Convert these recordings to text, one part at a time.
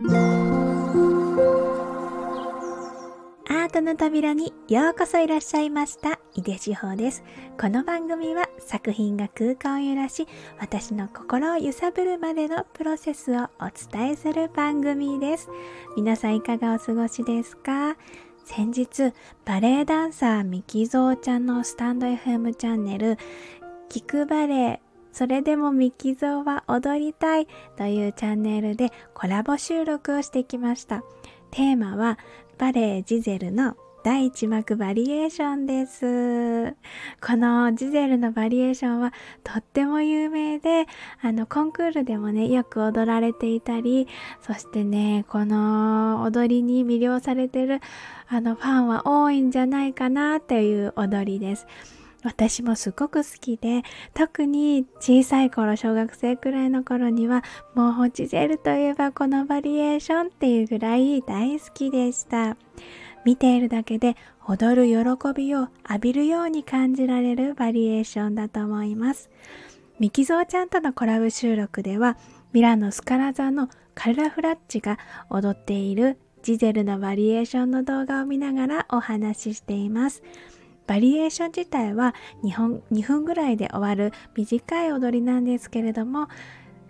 アートの扉にようこそいらっしゃいました。井出志保です。この番組は作品が空間を揺らし私の心を揺さぶるまでのプロセスをお伝えする番組です。皆さんいかがお過ごしですか？先日バレエダンサーミキゾーちゃんのスタンド FM チャンネル聞くバレエそれでもミキゾーは踊りたいというチャンネルでコラボ収録をしてきました。テーマはバレエジゼルの第一幕バリエーションです。このジゼルのバリエーションはとっても有名で、あの、コンクールでもね、よく踊られていたり、そしてね、この踊りに魅了されてる、あの、ファンは多いんじゃないかなという踊りです。私もすごく好きで、特に小さい頃、小学生くらいの頃には、もうジゼルといえばこのバリエーションっていうぐらい大好きでした。見ているだけで踊る喜びを浴びるように感じられるバリエーションだと思います。ミキゾーちゃんとのコラボ収録では、ミラノスカラ座のカルラ・フラッチが踊っているジゼルのバリエーションの動画を見ながらお話ししています。バリエーション自体は 2, 本2分ぐらいで終わる短い踊りなんですけれども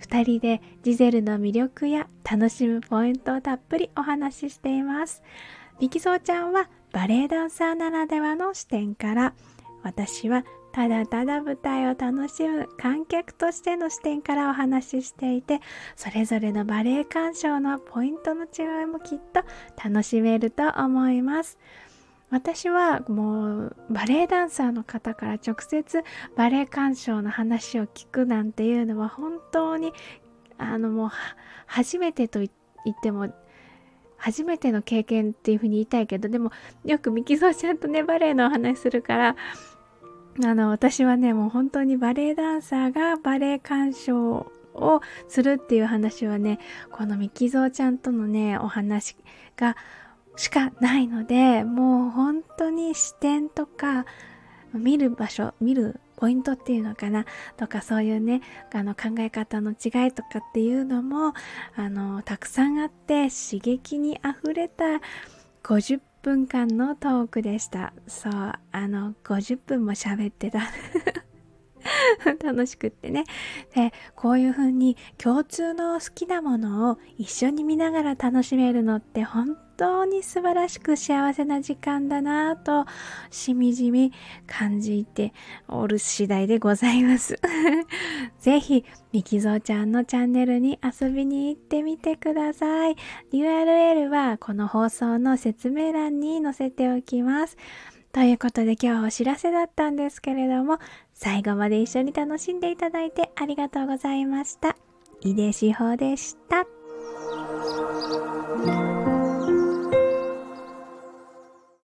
2人でジゼルの魅力や楽しむポイントをたっぷりお話ししています。ミキソーちゃんはバレエダンサーならではの視点から私はただただ舞台を楽しむ観客としての視点からお話ししていてそれぞれのバレエ鑑賞のポイントの違いもきっと楽しめると思います。私はもうバレエダンサーの方から直接バレエ鑑賞の話を聞くなんていうのは本当にあのもう初めてと言っても初めての経験っていうふうに言いたいけどでもよくミキゾーちゃんとねバレエのお話するからあの私はねもう本当にバレエダンサーがバレエ鑑賞をするっていう話はねこのミキゾーちゃんとのねお話がしかないので、もう本当に視点とか、見る場所、見るポイントっていうのかなとかそういうね、あの考え方の違いとかっていうのも、あの、たくさんあって刺激に溢れた50分間のトークでした。そう、あの、50分も喋ってた。楽しくってね。で、こういう風に共通の好きなものを一緒に見ながら楽しめるのって本当に素晴らしく幸せな時間だなぁとしみじみ感じておる次第でございます。ぜひ、ミキゾーちゃんのチャンネルに遊びに行ってみてください。URL はこの放送の説明欄に載せておきます。ということで今日はお知らせだったんですけれども、最後まで一緒に楽しんでいただいてありがとうございました。井出志保でした。